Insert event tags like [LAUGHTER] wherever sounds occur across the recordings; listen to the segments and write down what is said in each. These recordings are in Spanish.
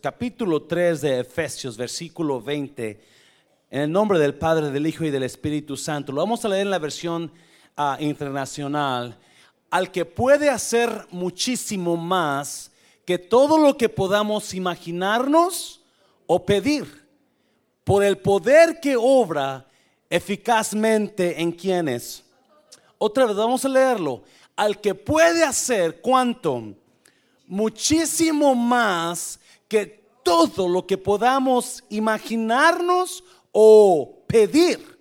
capítulo 3 de Efesios, versículo 20, en el nombre del Padre, del Hijo y del Espíritu Santo. Lo vamos a leer en la versión ah, internacional. Al que puede hacer muchísimo más que todo lo que podamos imaginarnos o pedir, por el poder que obra eficazmente en quienes. Otra vez, vamos a leerlo. Al que puede hacer cuánto, muchísimo más que todo lo que podamos imaginarnos o pedir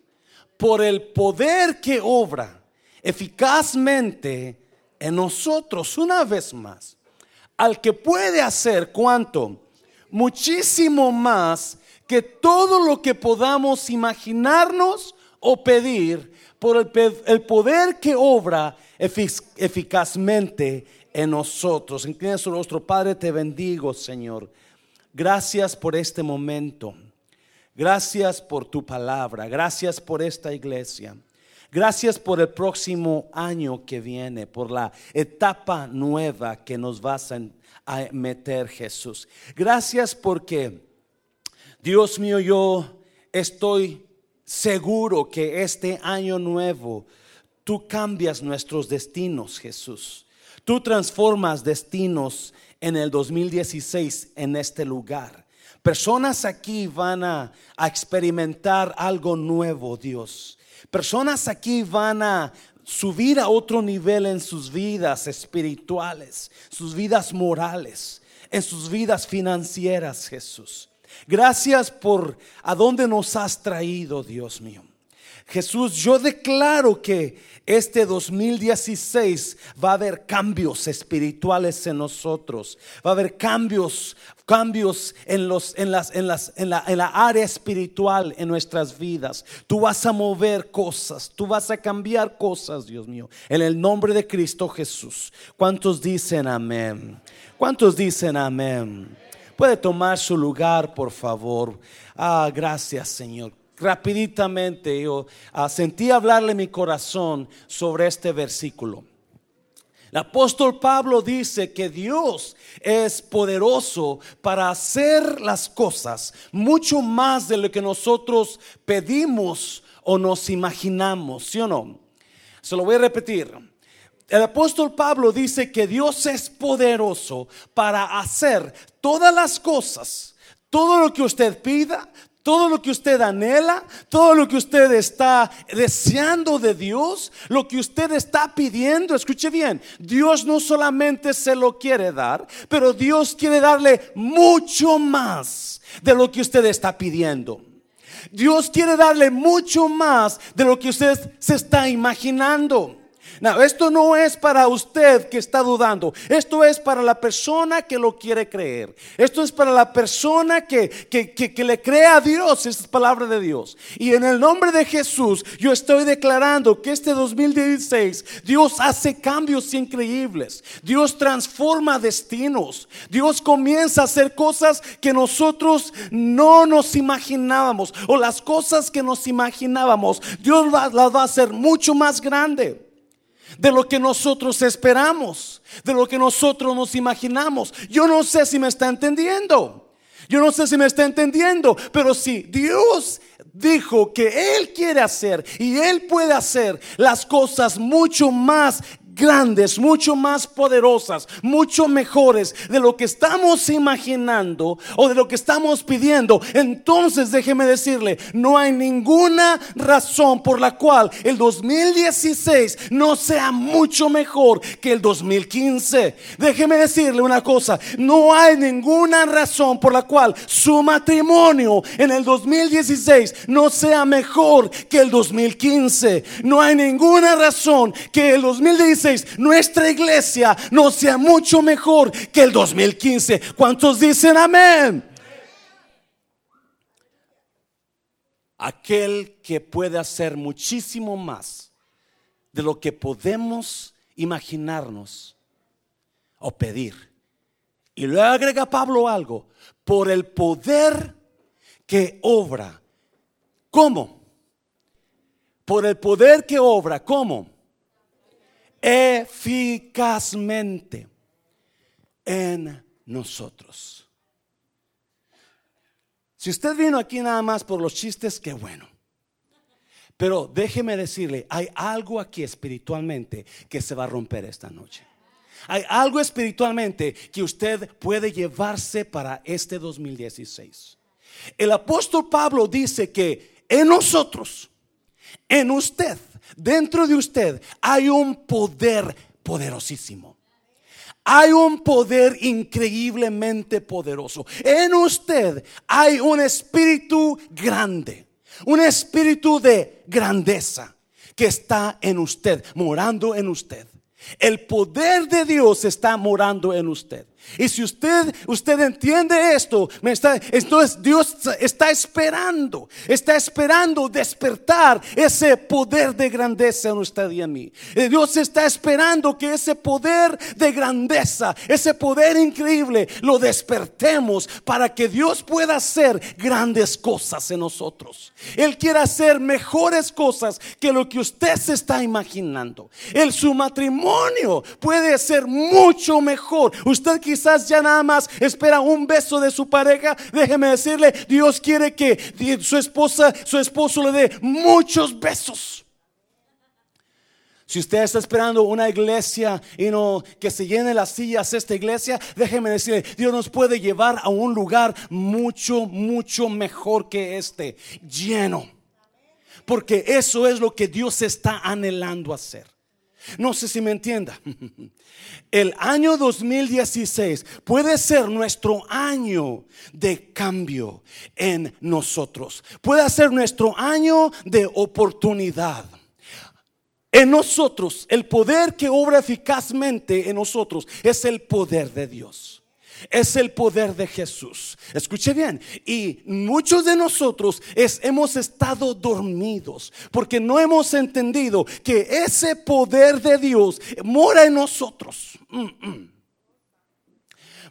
por el poder que obra eficazmente en nosotros una vez más. Al que puede hacer cuánto, muchísimo más que todo lo que podamos imaginarnos o pedir por el, poder que obra eficazmente en nosotros. Inclina su rostro, Padre, te bendigo, Señor. Gracias por este momento. Gracias por tu palabra. Gracias por esta iglesia. Gracias por el próximo año que viene, por la etapa nueva que nos vas a, meter, Jesús. Gracias porque, Dios mío, yo estoy seguro que este año nuevo tú cambias nuestros destinos, Jesús. Tú transformas destinos en el 2016 en este lugar. Personas aquí van a, experimentar algo nuevo, Dios. Personas aquí van a subir a otro nivel en sus vidas espirituales, sus vidas morales, en sus vidas financieras, Jesús. Gracias por a dónde nos has traído, Dios mío. Jesús, yo declaro que este 2016 va a haber cambios espirituales en nosotros. Va a haber cambios, cambios en, los, en, las, en, las, en, la, en la área espiritual en nuestras vidas. Tú vas a mover cosas, tú vas a cambiar cosas, Dios mío. En el nombre de Cristo Jesús. ¿Cuántos dicen amén? ¿Cuántos dicen amén? Puede tomar su lugar, por favor. Ah, gracias, Señor rapiditamente yo ah, sentí hablarle mi corazón sobre este versículo. El apóstol Pablo dice que Dios es poderoso para hacer las cosas mucho más de lo que nosotros pedimos o nos imaginamos, ¿sí o no? Se lo voy a repetir. El apóstol Pablo dice que Dios es poderoso para hacer todas las cosas, todo lo que usted pida, todo lo que usted anhela, todo lo que usted está deseando de Dios, lo que usted está pidiendo, escuche bien, Dios no solamente se lo quiere dar, pero Dios quiere darle mucho más de lo que usted está pidiendo. Dios quiere darle mucho más de lo que usted se está imaginando. No, esto no es para usted que está dudando. Esto es para la persona que lo quiere creer. Esto es para la persona que, que, le cree a Dios. Esta es palabra de Dios. Y en el nombre de Jesús, yo estoy declarando que este 2016 Dios hace cambios increíbles. Dios transforma destinos. Dios comienza a hacer cosas que nosotros no nos imaginábamos. O las cosas que nos imaginábamos, Dios las va a hacer mucho más grande de lo que nosotros esperamos, de lo que nosotros nos imaginamos. Yo no sé si me está entendiendo. Yo no sé si me está entendiendo, pero si Dios dijo que Él quiere hacer y Él puede hacer las cosas mucho más grandes, mucho más poderosas, mucho mejores de lo que estamos imaginando o de lo que estamos pidiendo, entonces déjeme decirle, no hay ninguna razón por la cual el 2016 no sea mucho mejor que el 2015. Déjeme decirle una cosa, no hay ninguna razón por la cual su matrimonio en el 2016 no sea mejor que el 2015. No hay ninguna razón que el 2016 nuestra iglesia no sea mucho mejor que el 2015. ¿Cuántos dicen amén? Aquel que puede hacer muchísimo más de lo que podemos imaginarnos o pedir. Y luego agrega Pablo algo, por el poder que obra. ¿Cómo? Por el poder que obra. ¿Cómo? Eficazmente en nosotros. Si usted vino aquí nada más por los chistes, qué bueno. Pero déjeme decirle, hay algo aquí espiritualmente que se va a romper esta noche. Hay algo espiritualmente que usted puede llevarse para este 2016. El apóstol Pablo dice que en nosotros, en usted, dentro de usted, hay un poder poderosísimo. Hay un poder increíblemente poderoso. En usted hay un espíritu grande, un espíritu de grandeza que está en usted, morando en usted. El poder de Dios está morando en usted. Y si usted, usted entiende esto, entonces Dios está esperando, está esperando despertar ese poder de grandeza en usted y en mí. Dios está esperando que ese poder de grandeza, ese poder increíble, lo despertemos para que Dios pueda hacer grandes cosas en nosotros. Él quiere hacer mejores cosas que lo que usted se está imaginando. El su matrimonio puede ser mucho mejor. Usted quizás ya nada más espera un beso de su pareja, déjeme decirle, Dios quiere que su esposa, su esposo le dé muchos besos. Si usted está esperando una iglesia y no que se llene las sillas esta iglesia, déjeme decirle, Dios nos puede llevar a un lugar mucho, mucho mejor que este, lleno. Porque eso es lo que Dios está anhelando hacer. No sé si me entienda. El año 2016 puede ser nuestro año de cambio en nosotros. Puede ser nuestro año de oportunidad. En nosotros, el poder que obra eficazmente en nosotros es el poder de Dios. Es el poder de Jesús. Escuche bien. Y muchos de nosotros hemos estado dormidos porque no hemos entendido que ese poder de Dios mora en nosotros. Mm, mm.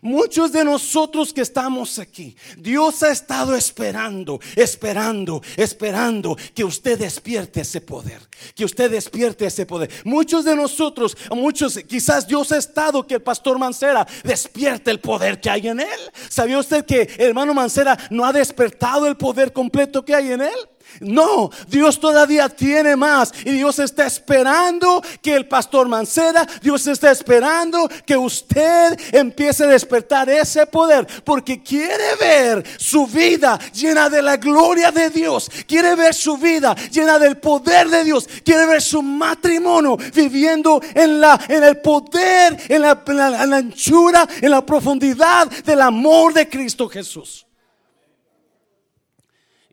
Muchos de nosotros que estamos aquí, Dios ha estado esperando, esperando, esperando que usted despierte ese poder, que usted despierte ese poder. Muchos de nosotros, muchos, quizás Dios ha estado que el pastor Mancera despierte el poder que hay en él. ¿Sabía usted que el hermano Mancera no ha despertado el poder completo que hay en él? No, Dios todavía tiene más. Y Dios está esperando que el pastor Mancera, Dios está esperando que usted empiece a despertar ese poder. Porque quiere ver su vida llena de la gloria de Dios. Quiere ver su vida llena del poder de Dios. Quiere ver su matrimonio viviendo en, la, en el poder, en la, en la anchura, en la profundidad del amor de Cristo Jesús.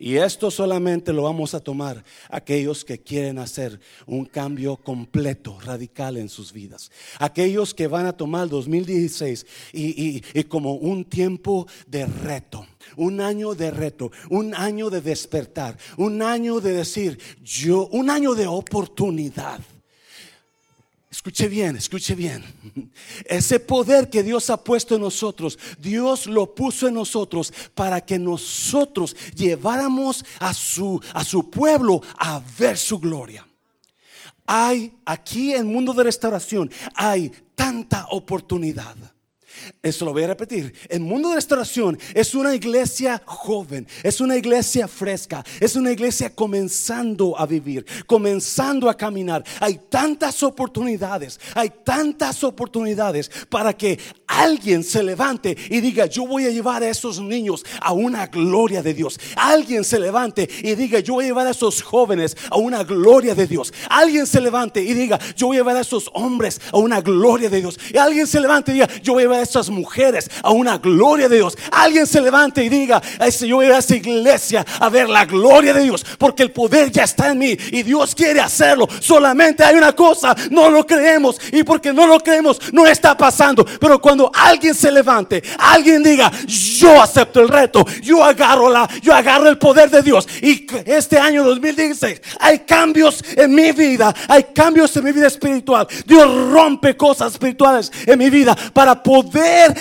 Y esto solamente lo vamos a tomar aquellos que quieren hacer un cambio completo, radical en sus vidas. Aquellos que van a tomar 2016 y, y como un tiempo de reto. Un año de reto, un año de despertar, un año de decir yo, un año de oportunidad. Escuche bien, escuche bien. Ese poder que Dios ha puesto en nosotros, Dios lo puso en nosotros para que nosotros lleváramos a su, a su pueblo a ver su gloria. Hay aquí en Mundo de Restauración, hay tanta oportunidad. Eso lo voy a repetir. El mundo de restauración es una iglesia joven, es una iglesia fresca, es una iglesia comenzando a vivir, comenzando a caminar. Hay tantas oportunidades, hay tantas oportunidades para que alguien se levante y diga, yo voy a llevar a esos niños a una gloria de Dios. Alguien se levante y diga, yo voy a llevar a esos jóvenes a una gloria de Dios. Alguien se levante y diga, yo voy a llevar a esos hombres a una gloria de Dios. Alguien se levante y diga, yo voy a llevar a mujeres a una gloria de Dios. Alguien se levante y diga, yo voy a esa iglesia a ver la gloria de Dios, porque el poder ya está en mí y Dios quiere hacerlo. Solamente hay una cosa, no lo creemos y porque no lo creemos no está pasando. Pero cuando alguien se levante, alguien diga, yo acepto el reto, yo agarro la, yo agarro el poder de Dios y este año 2016 hay cambios en mi vida, hay cambios en mi vida espiritual. Dios rompe cosas espirituales en mi vida para poder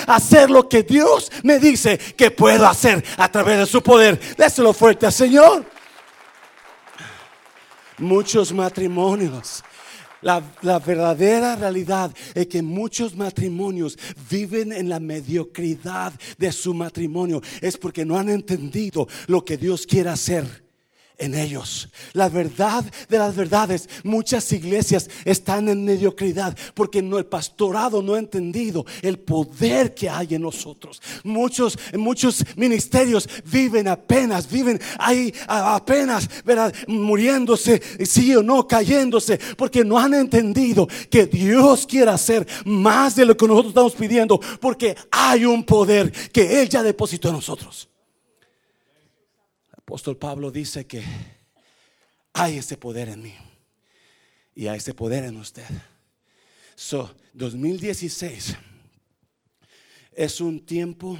hacer lo que Dios me dice que puedo hacer a través de su poder. Déselo fuerte al Señor. Muchos matrimonios La, la, verdadera realidad es que muchos matrimonios viven en la mediocridad de su matrimonio. Es porque no han entendido lo que Dios quiere hacer en ellos. La verdad de las verdades, muchas iglesias están en mediocridad porque no, el pastorado no ha entendido el poder que hay en nosotros. Muchos, muchos ministerios viven apenas, viven ahí apenas, ¿verdad? muriéndose, sí o no, cayéndose, porque no han entendido que Dios quiere hacer más de lo que nosotros estamos pidiendo, porque hay un poder que Él ya depositó en nosotros apóstol Pablo dice que hay ese poder en mí y hay ese poder en usted. So, 2016 es un tiempo,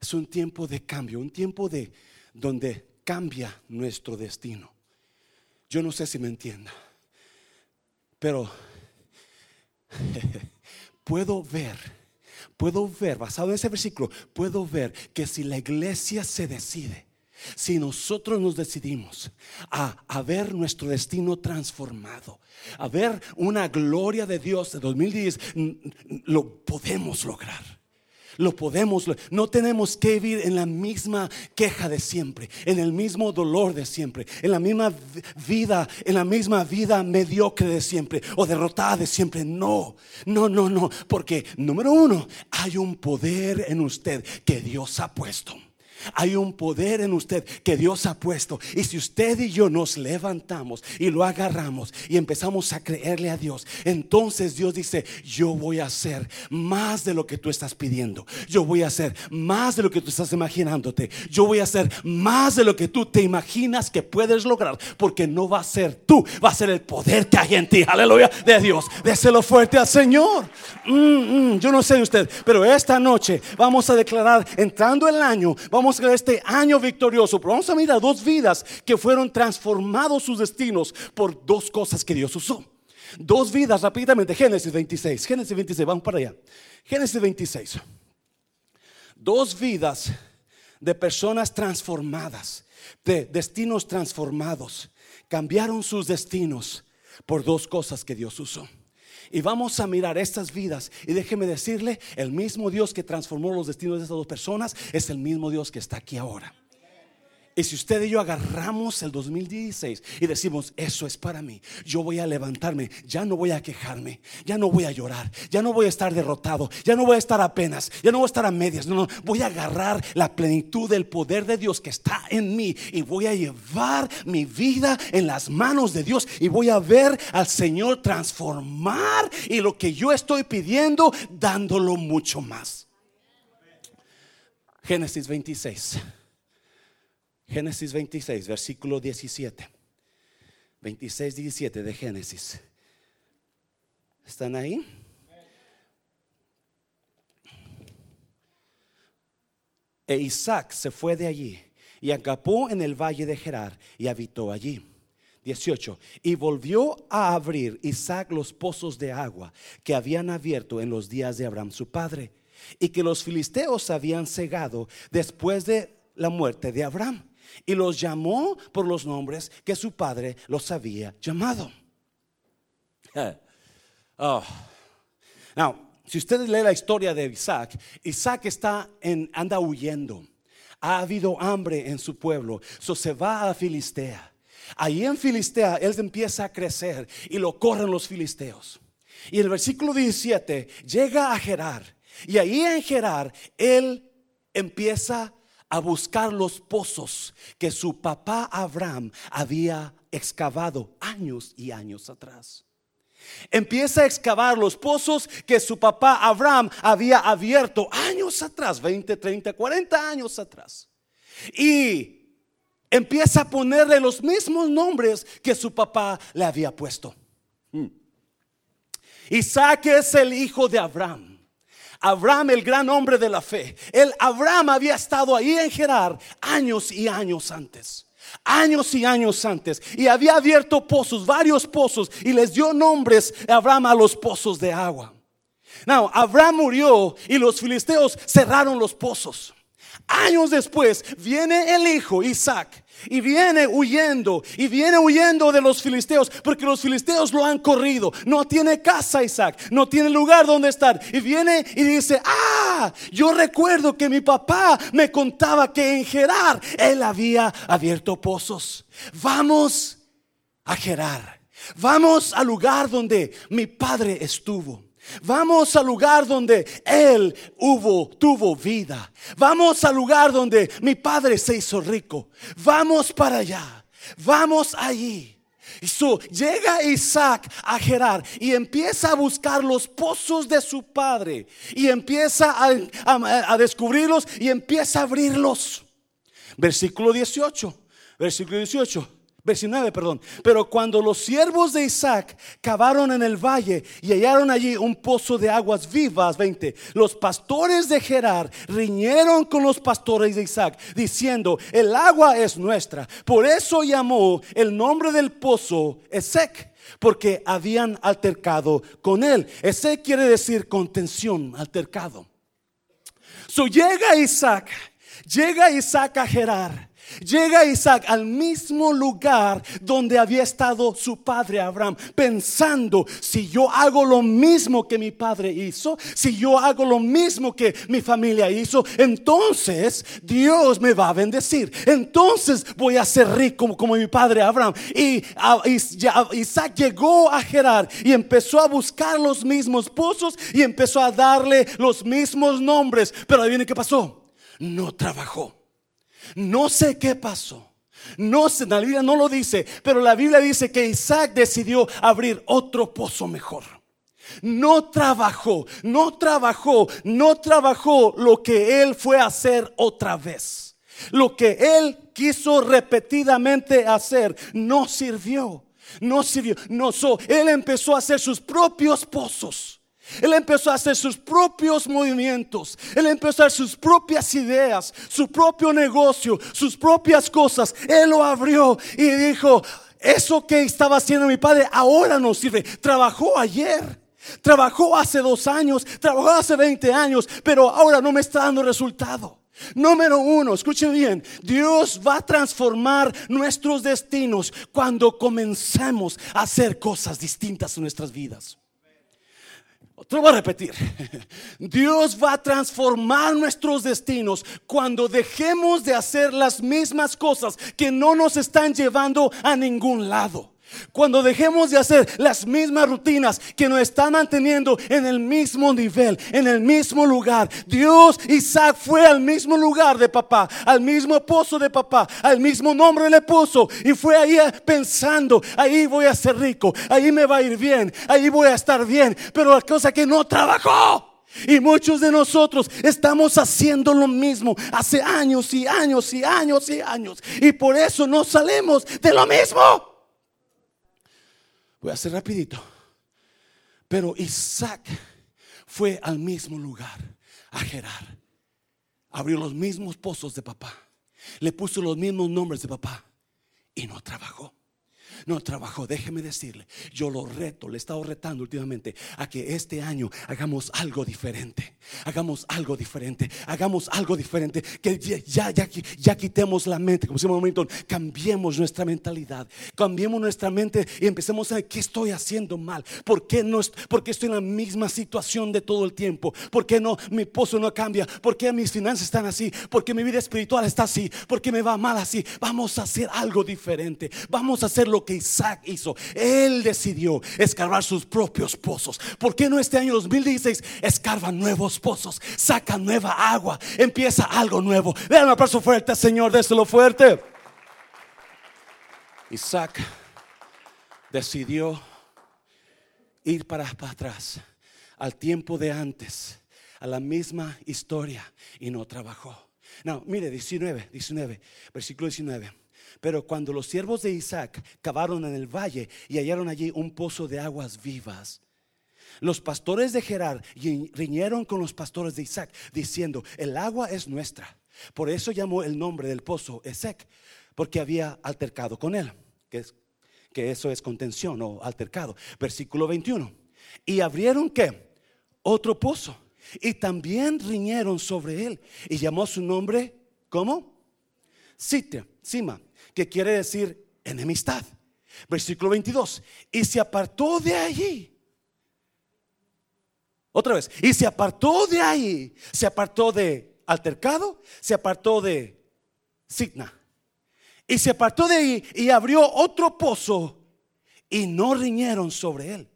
es un tiempo de cambio, un tiempo de donde cambia nuestro destino. Yo no sé si me entienda, pero [LAUGHS] puedo ver, puedo ver, basado en ese versículo, puedo ver que si la iglesia se decide si nosotros nos decidimos a, ver nuestro destino transformado, a ver una gloria de Dios de 2010, lo podemos lograr. Lo podemos, no tenemos que vivir en la misma queja de siempre, en el mismo dolor de siempre, en la misma vida, en la misma vida mediocre de siempre o derrotada de siempre. No, no, no, no, porque número uno, hay un poder en usted que Dios ha puesto. Hay un poder en usted que Dios ha puesto. Y si usted y yo nos levantamos y lo agarramos y empezamos a creerle a Dios, entonces Dios dice, yo voy a hacer más de lo que tú estás pidiendo. Yo voy a hacer más de lo que tú estás imaginándote. Yo voy a hacer más de lo que tú te imaginas que puedes lograr. Porque no va a ser tú, va a ser el poder que hay en ti. Aleluya de Dios. Déselo fuerte al Señor. Mm, mm, yo no sé usted, pero esta noche vamos a declarar, entrando el año, vamos este año victorioso, pero vamos a mirar dos vidas que fueron transformados sus destinos por dos cosas que Dios usó. Dos vidas rápidamente, Génesis 26, Génesis 26, vamos para allá. Génesis 26. Dos vidas de personas transformadas, de destinos transformados, cambiaron sus destinos por dos cosas que Dios usó. Y vamos a mirar estas vidas. Y déjeme decirle, el mismo Dios que transformó los destinos de estas dos personas es el mismo Dios que está aquí ahora. Y si usted y yo agarramos el 2016 y decimos, eso es para mí, yo voy a levantarme, ya no voy a quejarme, ya no voy a llorar, ya no voy a estar derrotado, ya no voy a estar apenas, ya no voy a estar a medias, no, no, voy a agarrar la plenitud del poder de Dios que está en mí y voy a llevar mi vida en las manos de Dios y voy a ver al Señor transformar y lo que yo estoy pidiendo, dándolo mucho más. Génesis 26. Génesis 26, versículo 17. 26, 17 de Génesis. ¿Están ahí? E Isaac se fue de allí y acampó en el valle de Gerar y habitó allí. 18. Y volvió a abrir Isaac los pozos de agua que habían abierto en los días de Abraham su padre y que los filisteos habían cegado después de la muerte de Abraham y los llamó por los nombres que su padre los había llamado. [LAUGHS] Oh. Now, si ustedes leen la historia de Isaac, Isaac está en, anda huyendo. Ha habido hambre en su pueblo, so se va a Filistea. Ahí en Filistea él empieza a crecer y lo corren los filisteos. Y el versículo 17 llega a Gerar y ahí en Gerar él empieza a buscar los pozos que su papá Abraham había excavado años y años atrás. Empieza a excavar los pozos que su papá Abraham había abierto años atrás, 20, 30, 40 años atrás. Y empieza a ponerle los mismos nombres que su papá le había puesto. Hmm. Isaac es el hijo de Abraham. Abraham, el gran hombre de la fe. El Abraham había estado ahí en Gerar años y años antes. Años y años antes. Y había abierto pozos, varios pozos. Y les dio nombres Abraham a los pozos de agua. Now, Abraham murió y los filisteos cerraron los pozos. Años después viene el hijo Isaac y viene huyendo y viene huyendo de los filisteos porque los filisteos lo han corrido. No tiene casa Isaac, no tiene lugar donde estar. Y viene y dice, ah, yo recuerdo que mi papá me contaba que en Gerar él había abierto pozos. Vamos a Gerar. Vamos al lugar donde mi padre estuvo. Vamos al lugar donde Él hubo, tuvo vida. Vamos al lugar donde mi padre se hizo rico. Vamos para allá. Vamos allí. Y llega Isaac a Gerar y empieza a buscar los pozos de su padre. Y empieza a, a descubrirlos y empieza a abrirlos. Versículo 18. Versículo 18. 19, perdón. Pero cuando los siervos de Isaac cavaron en el valle y hallaron allí un pozo de aguas vivas, 20, los pastores de Gerar riñeron con los pastores de Isaac, diciendo, el agua es nuestra. Por eso llamó el nombre del pozo Esec, porque habían altercado con él. Esec quiere decir contención, altercado. So llega Isaac, llega Isaac a Gerar Llega Isaac al mismo lugar donde había estado su padre Abraham, pensando, si yo hago lo mismo que mi padre hizo, si yo hago lo mismo que mi familia hizo, entonces Dios me va a bendecir. Entonces voy a ser rico como, mi padre Abraham. Y Isaac llegó a Gerar y empezó a buscar los mismos pozos y empezó a darle los mismos nombres. Pero viene qué pasó. No trabajó. No sé qué pasó. No sé, la Biblia no lo dice, pero la Biblia dice que Isaac decidió abrir otro pozo mejor. No trabajó, no trabajó, no trabajó lo que él fue a hacer otra vez. Lo que él quiso repetidamente hacer no sirvió. No sirvió. No, él empezó a hacer sus propios pozos. Él empezó a hacer sus propios movimientos. Él empezó a hacer sus propias ideas, su propio negocio, sus propias cosas. Él lo abrió y dijo, eso que estaba haciendo mi padre ahora no sirve. Trabajó ayer. Trabajó hace dos años, trabajó hace 20 años, pero ahora no me está dando resultado. Número uno, escuche bien, Dios va a transformar nuestros destinos cuando comencemos a hacer cosas distintas en nuestras vidas. Te lo voy a repetir. Dios va a transformar nuestros destinos cuando dejemos de hacer las mismas cosas que no nos están llevando a ningún lado. Cuando dejemos de hacer las mismas rutinas que nos están manteniendo en el mismo nivel, en el mismo lugar. Dios, Isaac fue al mismo lugar de papá, al mismo pozo de papá, al mismo nombre le puso y fue ahí pensando, ahí voy a ser rico, ahí me va a ir bien, ahí voy a estar bien, pero la cosa que no trabajó. Y muchos de nosotros estamos haciendo lo mismo hace años y años y años y años. Y por eso no salimos de lo mismo. Voy a hacer rapidito. Pero Isaac fue al mismo lugar, a Gerar. Abrió los mismos pozos de papá. Le puso los mismos nombres de papá. Y no trabajó no trabajó. Déjeme decirle, yo lo reto, le he estado retando últimamente a que este año hagamos algo diferente. Hagamos algo diferente, hagamos algo diferente. Que ya, ya, ya quitemos la mente, como decimos momento, cambiemos nuestra mentalidad, cambiemos nuestra mente y empecemos a ver qué estoy haciendo mal. ¿Por qué, no, por qué estoy en la misma situación de todo el tiempo? ¿Por qué no, mi pozo no cambia? ¿Por qué mis finanzas están así? ¿Por qué mi vida espiritual está así? ¿Por qué me va mal así? Vamos a hacer algo diferente. Vamos a hacer lo que Isaac hizo. Él decidió escarbar sus propios pozos. ¿Por qué no este año 2016 escarba nuevos pozos? Saca nueva agua. Empieza algo nuevo. Vean un aplauso fuerte, Señor. Déselo fuerte. Isaac decidió ir para, para atrás al tiempo de antes, a la misma historia y no trabajó. No, mire, 19, 19, versículo 19. Pero cuando los siervos de Isaac cavaron en el valle y hallaron allí un pozo de aguas vivas, los pastores de Gerar riñeron con los pastores de Isaac, diciendo, el agua es nuestra. Por eso llamó el nombre del pozo Esec, porque había altercado con él, que, que eso es contención o altercado. Versículo 21. Y abrieron qué? Otro pozo. Y también riñeron sobre él. Y llamó su nombre, ¿cómo? Sitio cima, que quiere decir enemistad. Versículo 22. Y se apartó de allí. Otra vez. Y se apartó de ahí. Se apartó de altercado. Se apartó de signa. Y se apartó de ahí y abrió otro pozo. Y no riñeron sobre él.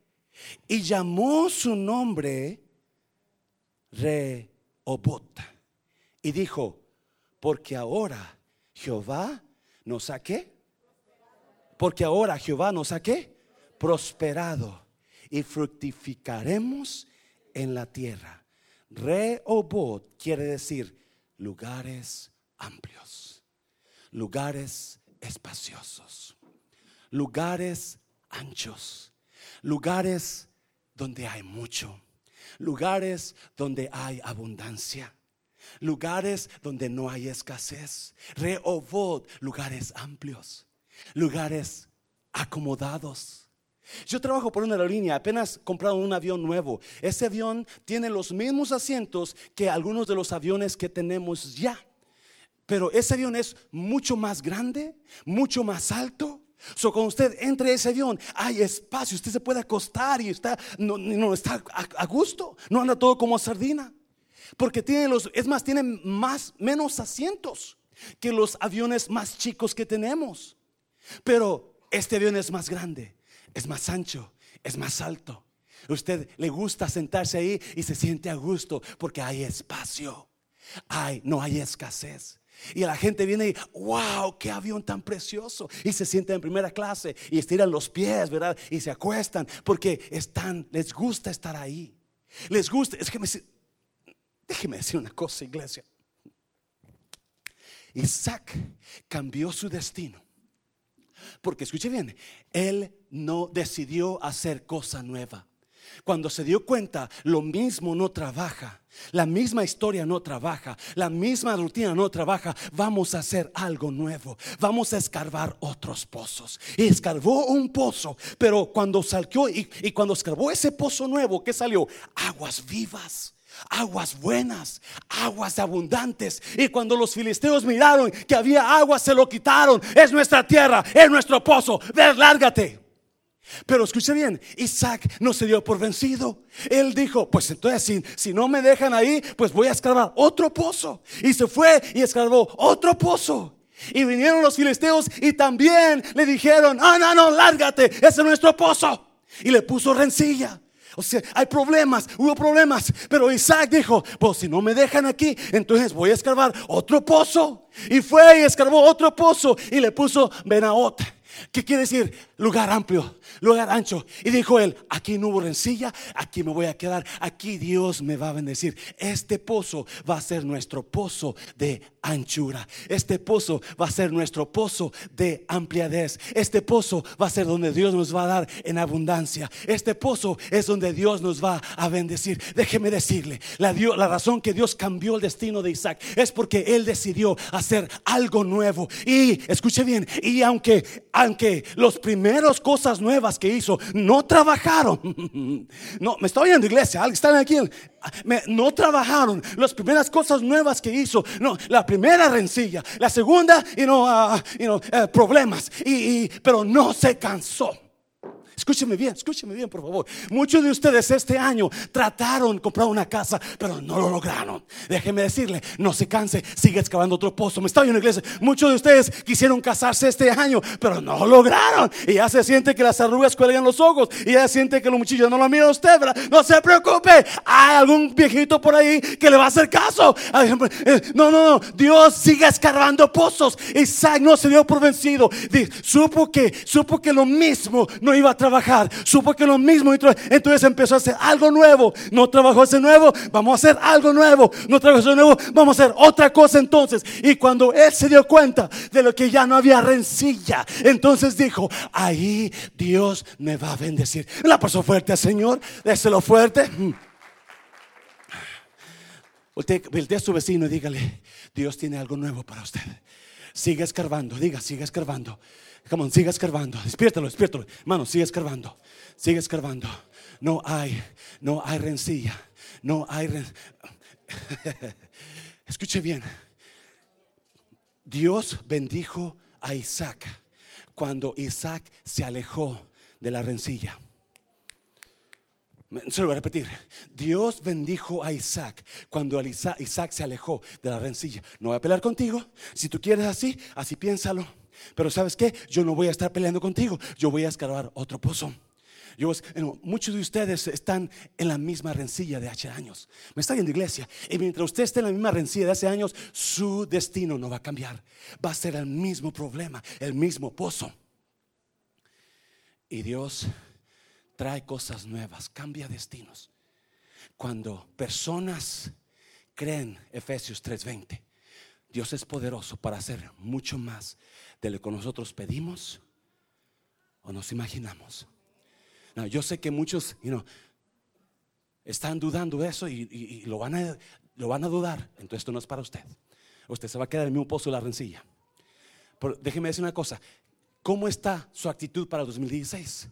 Y llamó su nombre Rehobot. Y dijo, porque ahora Jehová nos ha qué? Porque ahora Jehová nos ha qué? Prosperado y fructificaremos en la tierra. Rehobot quiere decir lugares amplios, lugares espaciosos, lugares anchos, lugares donde hay mucho, lugares donde hay abundancia, lugares donde no hay escasez. Rehobot, lugares amplios, lugares acomodados. Yo trabajo por una aerolínea, apenas compraron un avión nuevo. Ese avión tiene los mismos asientos que algunos de los aviones que tenemos ya. Pero ese avión es mucho más grande, mucho más alto. So, cuando usted entre ese avión, hay espacio, usted se puede acostar y está, no, no está a, gusto, no anda todo como sardina. Porque tiene los, es más, tiene más, menos asientos que los aviones más chicos que tenemos. Pero este avión es más grande es más ancho, es más alto. Usted le gusta sentarse ahí y se siente a gusto porque hay espacio. Hay, no hay escasez. Y la gente viene y, wow, qué avión tan precioso. Y se sienten en primera clase y estiran los pies, ¿verdad? Y se acuestan porque están, les gusta estar ahí. Les gusta, es que me, déjeme decir una cosa, iglesia. Isaac cambió su destino porque escuche bien, él no decidió hacer cosa nueva. Cuando se dio cuenta, lo mismo no trabaja. La misma historia no trabaja, la misma rutina no trabaja. Vamos a hacer algo nuevo. Vamos a escarbar otros pozos. Y escarbó un pozo, pero cuando salió y, cuando escarbó ese pozo nuevo, ¿qué salió? Aguas vivas aguas buenas, aguas abundantes. Y cuando los filisteos miraron que había agua, se lo quitaron. Es nuestra tierra, es nuestro pozo. Ver, lárgate. Pero escuche bien, Isaac no se dio por vencido. Él dijo, pues entonces si, si, no me dejan ahí, pues voy a escarbar otro pozo. Y se fue y escarbó otro pozo. Y vinieron los filisteos y también le dijeron, ah, no, no, lárgate, ese es nuestro pozo. Y le puso rencilla. O sea, hay problemas, hubo problemas. Pero Isaac dijo, pues si no me dejan aquí, entonces voy a escarbar otro pozo. Y fue y escarbó otro pozo y le puso Benaot. ¿Qué quiere decir? Lugar amplio lugar ancho. Y dijo él, aquí no hubo rencilla, aquí me voy a quedar, aquí Dios me va a bendecir. Este pozo va a ser nuestro pozo de anchura. Este pozo va a ser nuestro pozo de ampliadez. Este pozo va a ser donde Dios nos va a dar en abundancia. Este pozo es donde Dios nos va a bendecir. Déjeme decirle, la, la razón que Dios cambió el destino de Isaac es porque él decidió hacer algo nuevo. Y escuche bien, y aunque aunque los primeros cosas nuevas que hizo no trabajaron. [LAUGHS] No, me está oyendo iglesia, están aquí. no trabajaron. Las primeras cosas nuevas que hizo, no, la primera rencilla, la segunda, y no, ah, eh, problemas, y, pero no se cansó. Escúcheme bien, escúcheme bien, por favor. Muchos de ustedes este año trataron de comprar una casa, pero no lo lograron. Déjeme decirle, no se canse, sigue excavando otro pozo. Me está en la iglesia. Muchos de ustedes quisieron casarse este año, pero no lo lograron. Y ya se siente que las arrugas cuelgan los ojos. Y ya siente que los muchillos no lo mira usted, No se preocupe. Hay algún viejito por ahí que le va a hacer caso. Eh, no, no, no. Dios sigue escarbando pozos. Isaac no se dio por vencido. Supo que, supo que lo mismo no iba a Supo que lo mismo. Entonces empezó a hacer algo nuevo. No trabajó ese nuevo. Vamos a hacer algo nuevo. No trabajó ese nuevo. Vamos a hacer otra cosa entonces. Y cuando él se dio cuenta de lo que ya no había rencilla, entonces dijo, ahí Dios me va a bendecir. La pasó fuerte al Señor. Déselo fuerte. Voltea a su vecino y dígale, Dios tiene algo nuevo para usted. Sigue escarbando, diga, sigue escarbando. Come on, sigue escarbando. Despiértalo, despiértalo. Hermano, sigue escarbando. Sigue escarbando. No hay, no hay rencilla. No hay. [LAUGHS] Escuche bien. Dios bendijo a Isaac cuando Isaac se alejó de la rencilla. Se lo voy a repetir. Dios bendijo a Isaac cuando Isaac se alejó de la rencilla. No voy a pelear contigo. Si tú quieres así, así piénsalo. Pero ¿sabes qué? Yo no voy a estar peleando contigo. Yo voy a escalar otro pozo. Muchos de ustedes están en la misma rencilla de hace años. Me está viendo iglesia. Y mientras usted esté en la misma rencilla de hace años, su destino no va a cambiar. Va a ser el mismo problema, el mismo pozo. Y Dios trae cosas nuevas, cambia destinos. Cuando personas creen Efesios 3:20, Dios es poderoso para hacer mucho más de lo que nosotros pedimos o nos imaginamos. yo sé que muchos están dudando de eso y, lo, van a, lo van a dudar. Entonces esto no es para usted. Usted se va a quedar en el mismo pozo de la rencilla. Pero déjeme decir una cosa. ¿Cómo está su actitud para el 2016?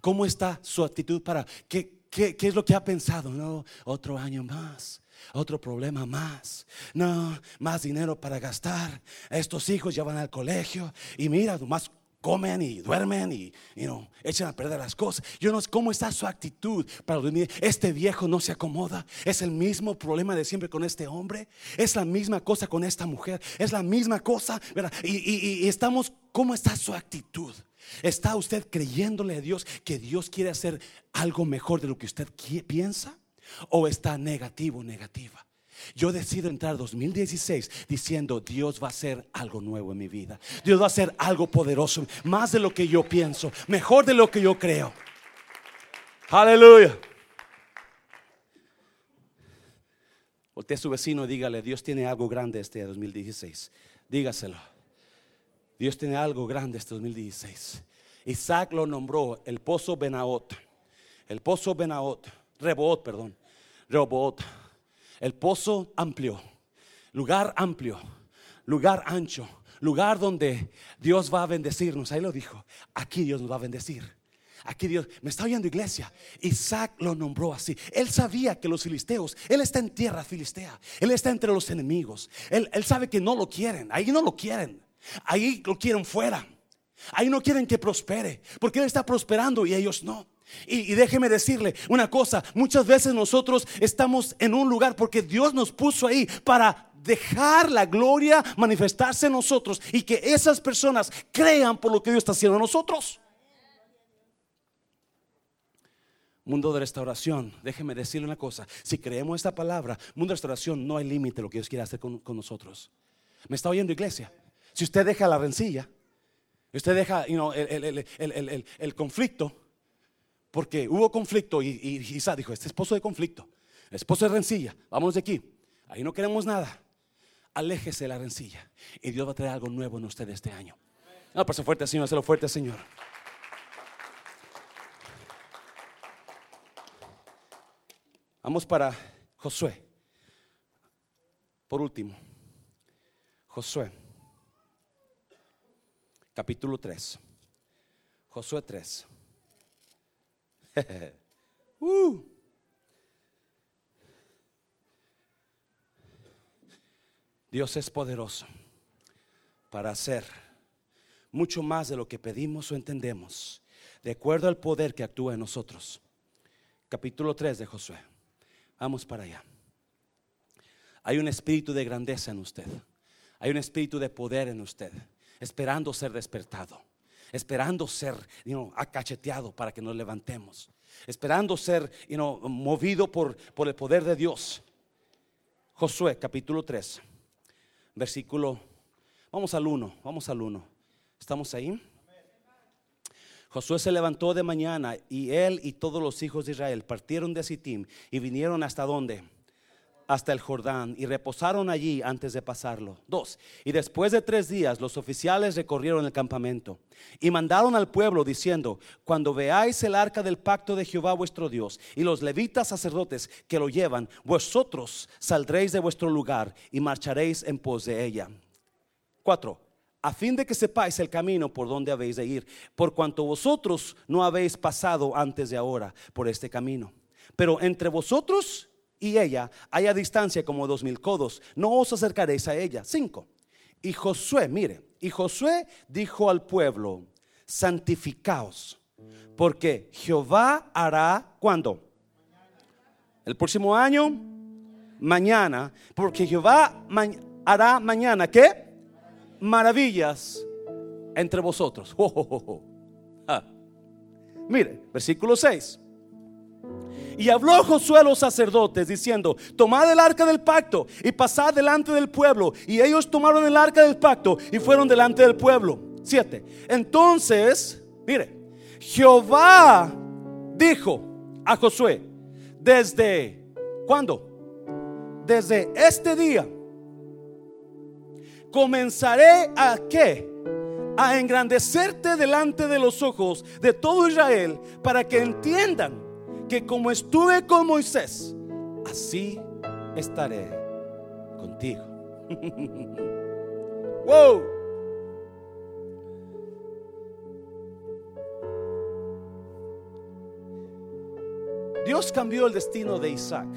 ¿Cómo está su actitud para qué, qué es lo que ha pensado? No, otro año más otro problema más. No, más dinero para gastar. Estos hijos ya van al colegio y mira, más comen y duermen y you echan a perder las cosas. Yo no sé cómo está su actitud para dormir. Este viejo no se acomoda. Es el mismo problema de siempre con este hombre. Es la misma cosa con esta mujer. Es la misma cosa. Y, y estamos, ¿cómo está su actitud? ¿Está usted creyéndole a Dios que Dios quiere hacer algo mejor de lo que usted piensa? ¿O está negativo, negativa? Yo decido entrar 2016 diciendo, Dios va a hacer algo nuevo en mi vida. Dios va a hacer algo poderoso, más de lo que yo pienso, mejor de lo que yo creo. Aleluya. Usted a su vecino dígale, Dios tiene algo grande este 2016. Dígaselo. Dios tiene algo grande este 2016. Isaac lo nombró el pozo Benaot. El pozo Benaot, Rebot, perdón. Rebot el pozo amplio, lugar amplio, lugar ancho, lugar donde Dios va a bendecirnos. Ahí lo dijo. Aquí Dios nos va a bendecir. Aquí Dios, me está oyendo iglesia. Isaac lo nombró así. Él sabía que los filisteos, él está en tierra filistea. Él está entre los enemigos. Él, él sabe que no lo quieren. Ahí no lo quieren. Ahí lo quieren fuera. Ahí no quieren que prospere. Porque él está prosperando y ellos no. Y, déjeme decirle una cosa, muchas veces nosotros estamos en un lugar porque Dios nos puso ahí para dejar la gloria manifestarse en nosotros y que esas personas crean por lo que Dios está haciendo en nosotros. Mundo de restauración, déjeme decirle una cosa, si creemos esta palabra, mundo de restauración, no hay límite lo que Dios quiere hacer con, nosotros. ¿Me está oyendo iglesia? Si usted deja la rencilla, usted deja el conflicto, porque hubo conflicto y, y dijo, este esposo de conflicto, esposo de rencilla, vámonos de aquí. Ahí no queremos nada. Aléjese de la rencilla y Dios va a traer algo nuevo en usted este año. No, pues fuerte, Señor, hazlo fuerte, Señor. Vamos para Josué. Por último, Josué, capítulo 3. Josué 3. [LAUGHS] Uh. Dios es poderoso para hacer mucho más de lo que pedimos o entendemos, de acuerdo al poder que actúa en nosotros. Capítulo 3 de Josué. Vamos para allá. Hay un espíritu de grandeza en usted. Hay un espíritu de poder en usted, esperando ser despertado esperando ser acacheteado para que nos levantemos, esperando ser movido por, por el poder de Dios. Josué capítulo 3, versículo, vamos al 1, vamos al 1. ¿Estamos ahí? Josué se levantó de mañana y él y todos los hijos de Israel partieron de Sittim y vinieron hasta donde? Hasta el Jordán y reposaron allí antes de pasarlo. Dos. Y después de tres días los oficiales recorrieron el campamento y mandaron al pueblo diciendo, cuando veáis el arca del pacto de Jehová vuestro Dios y los levitas sacerdotes que lo llevan, vosotros saldréis de vuestro lugar y marcharéis en pos de ella. Cuatro. A fin de que sepáis el camino por donde habéis de ir, por cuanto vosotros no habéis pasado antes de ahora por este camino. Pero entre vosotros y ella haya distancia como dos mil codos, no os acercaréis a ella. Cinco. Y Josué, mire, y Josué dijo al pueblo, santificaos, porque Jehová hará, ¿cuándo? El próximo año, mañana, porque Jehová hará mañana, ¿qué? Maravillas entre vosotros. [LAUGHS] Ah. Mire, versículo 6. Y habló Josué a los sacerdotes diciendo, tomad el arca del pacto y pasad delante del pueblo. Y ellos tomaron el arca del pacto y fueron delante del pueblo. Siete. Entonces, mire, Jehová dijo a Josué, desde, ¿cuándo? Desde este día, comenzaré a qué? A engrandecerte delante de los ojos de todo Israel para que entiendan que como estuve con Moisés, así estaré contigo. [LAUGHS] wow. Dios cambió el destino de Isaac.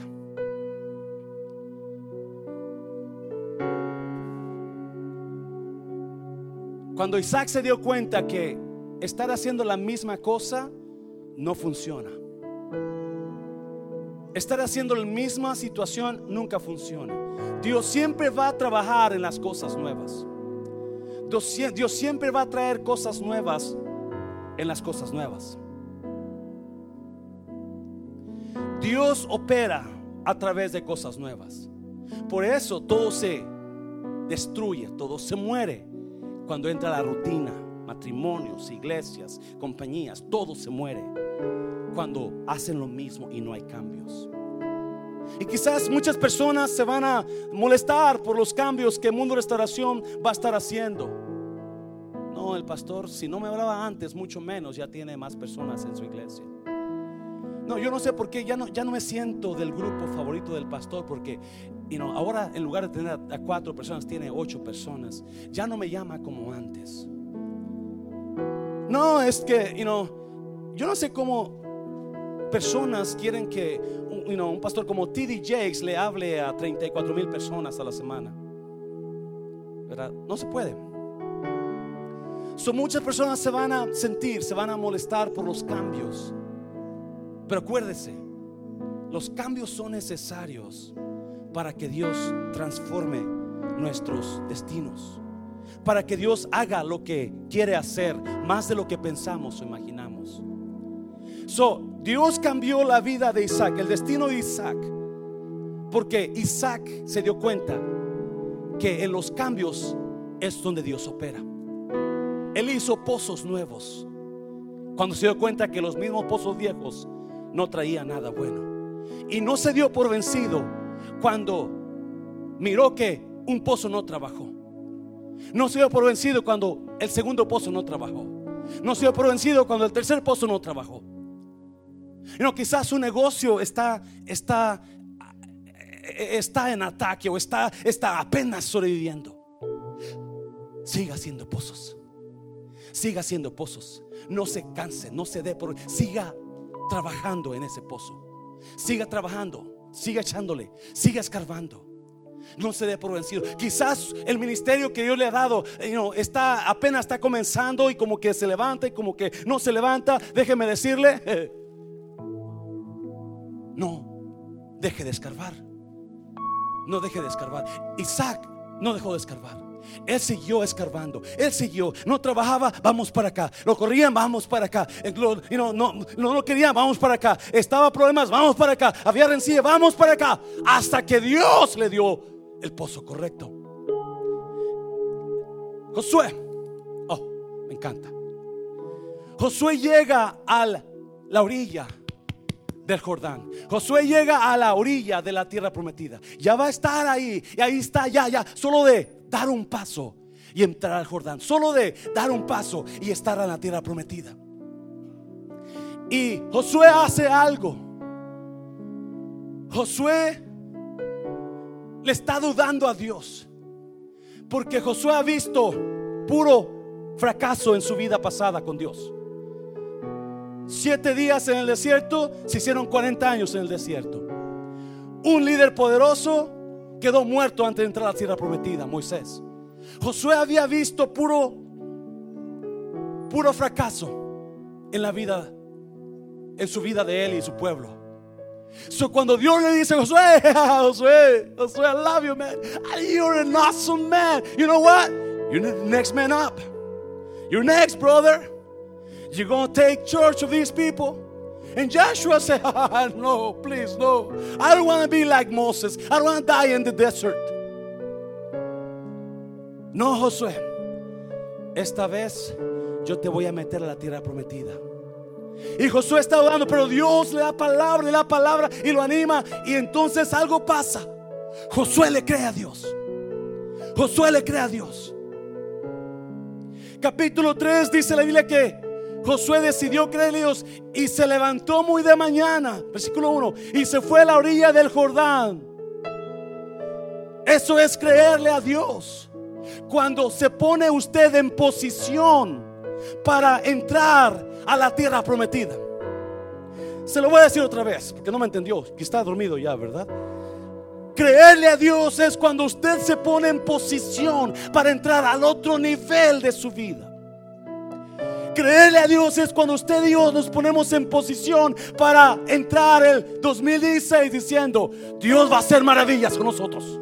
Cuando Isaac se dio cuenta que estar haciendo la misma cosa no funciona. Estar haciendo la misma situación nunca funciona. Dios siempre va a trabajar en las cosas nuevas. Dios, siempre va a traer cosas nuevas en las cosas nuevas. Dios opera a través de cosas nuevas. Por eso todo se destruye, todo se muere cuando entra la rutina, matrimonios, iglesias, compañías, todo se muere cuando hacen lo mismo y no hay cambios. Y quizás muchas personas se van a molestar por los cambios que Mundo Restauración va a estar haciendo. No, el pastor, si no me hablaba antes, mucho menos, ya tiene más personas en su iglesia. No, yo no sé por qué, ya no, ya no me siento del grupo favorito del pastor, porque ahora en lugar de tener a cuatro personas, tiene ocho personas. Ya no me llama como antes. No, es que, you know, yo no sé cómo personas quieren que un pastor como T.D. Jakes le hable a 34 mil personas a la semana. ¿Verdad? No se puede. Son muchas personas se van a sentir, se van a molestar por los cambios. Pero acuérdese, los cambios son necesarios para que Dios transforme nuestros destinos. Para que Dios haga lo que quiere hacer, más de lo que pensamos o imaginamos. So, Dios cambió la vida de Isaac, el destino de Isaac, porque Isaac se dio cuenta que en los cambios es donde Dios opera. Él hizo pozos nuevos cuando se dio cuenta que los mismos pozos viejos no traían nada bueno. Y no se dio por vencido cuando miró que un pozo no trabajó. No se dio por vencido cuando el segundo pozo no trabajó. No se dio por vencido cuando el tercer pozo no trabajó. No, quizás su negocio está, está, está en ataque o está, está apenas sobreviviendo. Siga haciendo pozos. Siga haciendo pozos. No se canse, no se dé por. Siga trabajando en ese pozo. Siga trabajando. Siga echándole. Siga escarbando. No se dé por vencido. Quizás el ministerio que Dios le ha dado está apenas está comenzando y como que se levanta y como que no se levanta. Déjeme decirle. [LAUGHS] No deje de escarbar. No deje de escarbar. Isaac no dejó de escarbar. Él siguió escarbando. Él siguió. No trabajaba, vamos para acá. Lo corrían, vamos para acá. No, no, no lo querían, vamos para acá. Estaba problemas, vamos para acá. Había rencilla, vamos para acá. Hasta que Dios le dio el pozo correcto. Josué. Oh, me encanta. Josué llega a la orilla Jordán. Josué llega a la orilla de la tierra prometida. Ya va a estar ahí. Y ahí está, ya, ya. Solo de dar un paso y entrar al Jordán. Solo de dar un paso y estar en la tierra prometida. Y Josué hace algo. Josué le está dudando a Dios. Porque Josué ha visto puro fracaso en su vida pasada con Dios. Siete días en el desierto, se hicieron 40 años en el desierto. Un líder poderoso quedó muerto antes de entrar a la tierra prometida, Moisés. Josué había visto puro, puro fracaso en la vida, en su vida de él y su pueblo. So cuando Dios le dice, Josué, [LAUGHS] Josué, Josué, I love you, man. You're an awesome man. You know what? You're the next man up. You're next, brother. You're going to take charge of these people. And Joshua said, [LAUGHS] No, please, no. I don't want to be like Moses. I don't want to die in the desert. No, Josué. Esta vez yo te voy a meter a la tierra prometida. Y Josué está orando, pero Dios le da palabra, le da palabra y lo anima. Y entonces algo pasa. Josué le cree a Dios. Josué le cree a Dios. Capítulo 3 dice la Biblia que Josué decidió creerle a Dios y se levantó muy de mañana. Versículo 1. Y se fue a la orilla del Jordán. Eso es creerle a Dios. Cuando se pone usted en posición para entrar a la tierra prometida. Se lo voy a decir otra vez, porque no me entendió, que está dormido ya, ¿verdad? Creerle a Dios es cuando usted se pone en posición para entrar al otro nivel de su vida. Creerle a Dios es cuando usted y nos ponemos en posición para entrar el 2016 diciendo, Dios va a hacer maravillas con nosotros.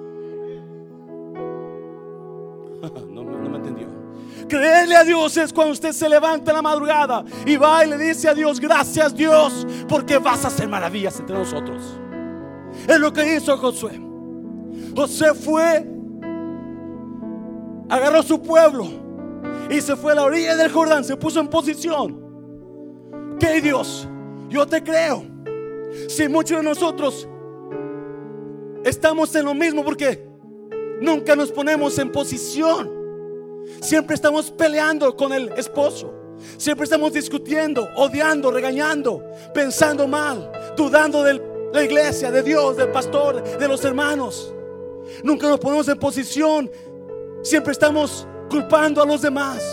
[LAUGHS] Creerle a Dios es cuando usted se levanta en la madrugada y va y le dice a Dios, gracias Dios, porque vas a hacer maravillas entre nosotros. Es lo que hizo Josué. José fue, agarró su pueblo y se fue a la orilla del Jordán, se puso en posición. Que Dios, yo te creo. Si muchos de nosotros estamos en lo mismo porque nunca nos ponemos en posición Siempre estamos peleando con el esposo. Siempre estamos discutiendo, odiando, regañando, pensando mal, dudando de la iglesia, de Dios, del pastor, de los hermanos. Nunca nos ponemos en posición. Siempre estamos culpando a los demás.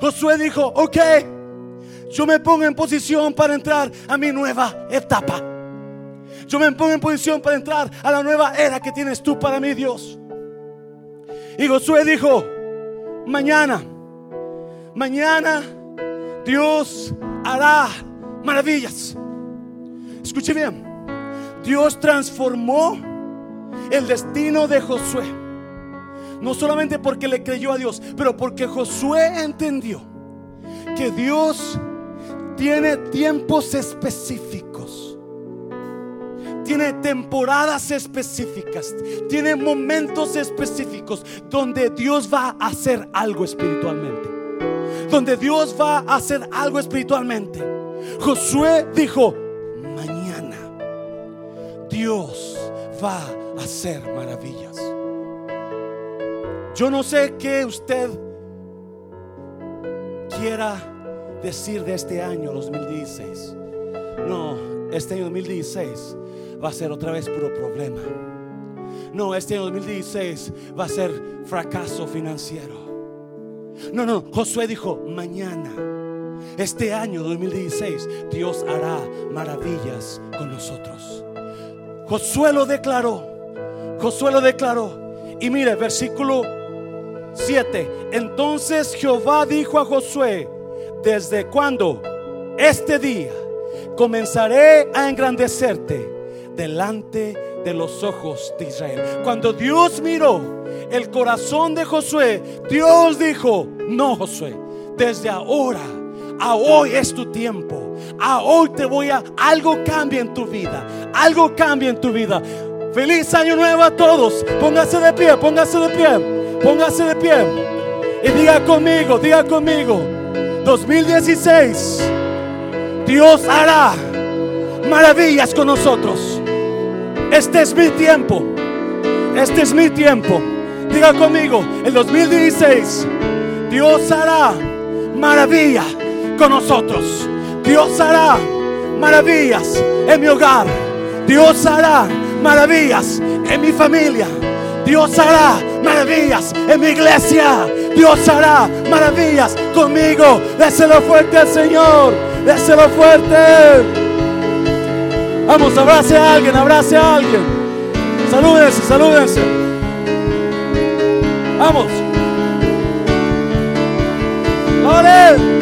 Josué dijo, ok, yo me pongo en posición para entrar a mi nueva etapa. Yo me pongo en posición para entrar a la nueva era que tienes tú para mí, Dios. Y Josué dijo, mañana, mañana Dios hará maravillas. Escuche bien, Dios transformó el destino de Josué. No solamente porque le creyó a Dios, pero porque Josué entendió que Dios tiene tiempos específicos tiene temporadas específicas, tiene momentos específicos donde Dios va a hacer algo espiritualmente. Donde Dios va a hacer algo espiritualmente. Josué dijo, mañana Dios va a hacer maravillas. Yo no sé qué usted quiera decir de este año 2016. No, este año 2016 va a ser otra vez puro problema. No, este año 2016 va a ser fracaso financiero. No, no, Josué dijo, mañana, este año 2016, Dios hará maravillas con nosotros. Josué lo declaró, Josué lo declaró. Y mire, versículo 7. Entonces Jehová dijo a Josué, ¿desde cuándo? Este día comenzaré a engrandecerte delante de los ojos de Israel. Cuando Dios miró el corazón de Josué, Dios dijo, no Josué, desde ahora a hoy es tu tiempo. A hoy te voy a algo cambia en tu vida. Algo cambia en tu vida. Feliz año nuevo a todos. Póngase de pie, póngase de pie. Póngase de pie. Y diga conmigo, diga conmigo. 2016. Dios hará maravillas con nosotros. Este es mi tiempo. Este es mi tiempo. Diga conmigo, el 2016, Dios hará maravilla con nosotros. Dios hará maravillas en mi hogar. Dios hará maravillas en mi familia. Dios hará maravillas en mi iglesia. Dios hará maravillas conmigo. Déselo fuerte al Señor. Déselo fuerte. Vamos, abrace a alguien, abrace a alguien. Salúdense, salúdense. Vamos. ¡Gloria!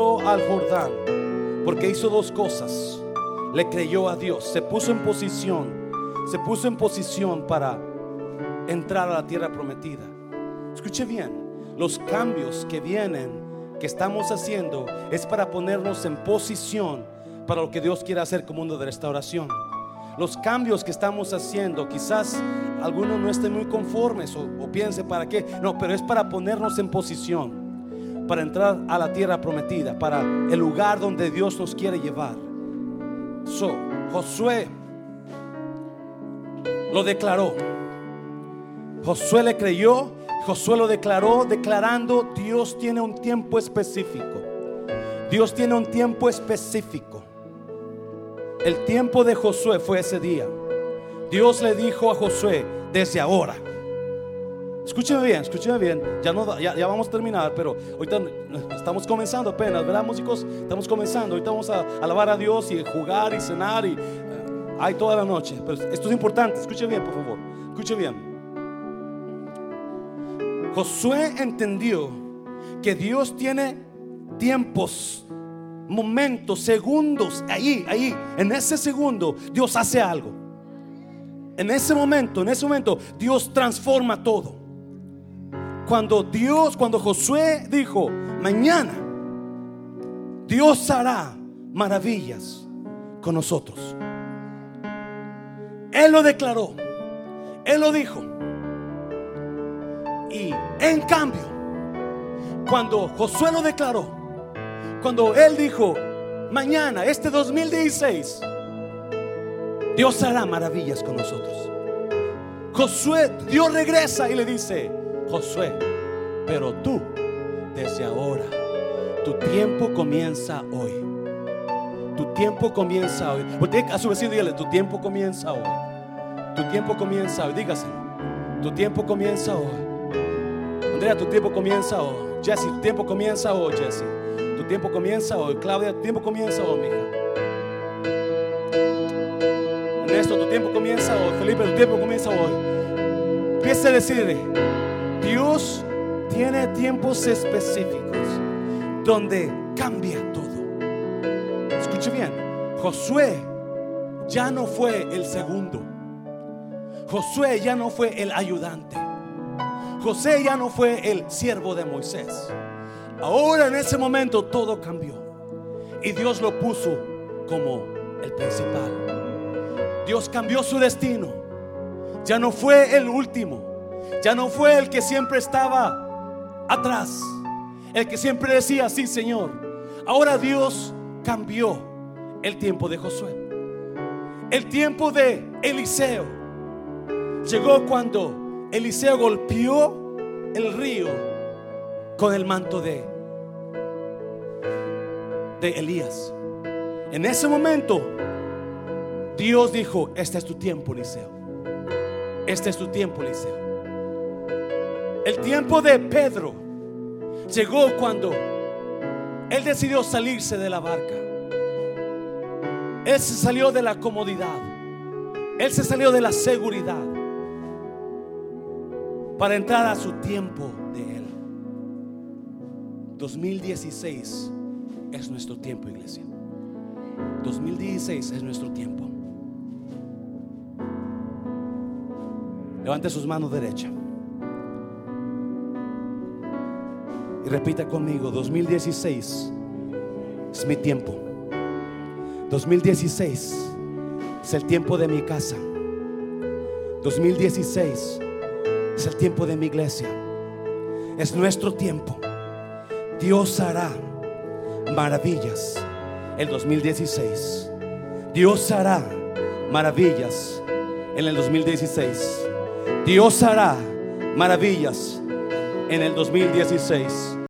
Al Jordán porque hizo dos cosas. Le creyó a Dios, se puso en posición, se puso en posición para entrar a la tierra prometida. Escuche bien, los cambios que vienen, que estamos haciendo, es para ponernos en posición para lo que Dios quiere hacer como mundo de restauración. Los cambios que estamos haciendo, quizás algunos no estén muy conformes o, o piense para qué, no, pero es para ponernos en posición para entrar a la tierra prometida, para el lugar donde Dios nos quiere llevar. So, Josué lo declaró. Josué le creyó, Josué lo declaró, declarando, Dios tiene un tiempo específico. Dios tiene un tiempo específico. El tiempo de Josué fue ese día. Dios le dijo a Josué, desde ahora. Escúcheme bien, escúcheme bien. Ya, no, ya, ya vamos a terminar, pero ahorita estamos comenzando apenas, ¿verdad, músicos? Estamos comenzando. Ahorita vamos a alabar a Dios y jugar y cenar y eh, hay toda la noche. Pero esto es importante. Escuche bien, por favor. Escuche bien. Josué entendió que Dios tiene tiempos, momentos, segundos, ahí, ahí, en ese segundo, Dios hace algo. En ese momento, en ese momento, Dios transforma todo. Cuando Dios, cuando Josué dijo, mañana, Dios hará maravillas con nosotros. Él lo declaró. Él lo dijo. Y en cambio, cuando Josué lo declaró, cuando él dijo, mañana, este 2016, Dios hará maravillas con nosotros. Josué, Dios regresa y le dice, Josué, pero tú, desde ahora, tu tiempo comienza hoy. Tu tiempo comienza hoy. Porque a su vecino dígale, tu tiempo comienza hoy. Tu tiempo comienza hoy. Dígaselo. Tu tiempo comienza hoy. Andrea, tu tiempo comienza hoy. Jesse, tu tiempo comienza hoy, Jesse. Tu tiempo comienza hoy. Claudia, tu tiempo comienza hoy, mija. Ernesto, tu tiempo comienza hoy. Felipe, tu tiempo comienza hoy. Empieza a decirle, Dios tiene tiempos específicos donde cambia todo. Escuche bien, Josué ya no fue el segundo. Josué ya no fue el ayudante. José ya no fue el siervo de Moisés. Ahora en ese momento todo cambió. Y Dios lo puso como el principal. Dios cambió su destino. Ya no fue el último. Ya no fue el que siempre estaba atrás. El que siempre decía, sí Señor. Ahora Dios cambió el tiempo de Josué. El tiempo de Eliseo. Llegó cuando Eliseo golpeó el río con el manto de, de Elías. En ese momento, Dios dijo, este es tu tiempo, Eliseo. Este es tu tiempo, Eliseo. El tiempo de Pedro llegó cuando él decidió salirse de la barca. Él se salió de la comodidad. Él se salió de la seguridad para entrar a su tiempo de Él. 2016 es nuestro tiempo, iglesia. 2016 es nuestro tiempo. Levante sus manos derecha. Y repita conmigo, 2016 es mi tiempo. 2016 es el tiempo de mi casa. 2016 es el tiempo de mi iglesia. Es nuestro tiempo. Dios hará maravillas el 2016. Dios hará maravillas en el 2016. Dios hará maravillas en el 2016.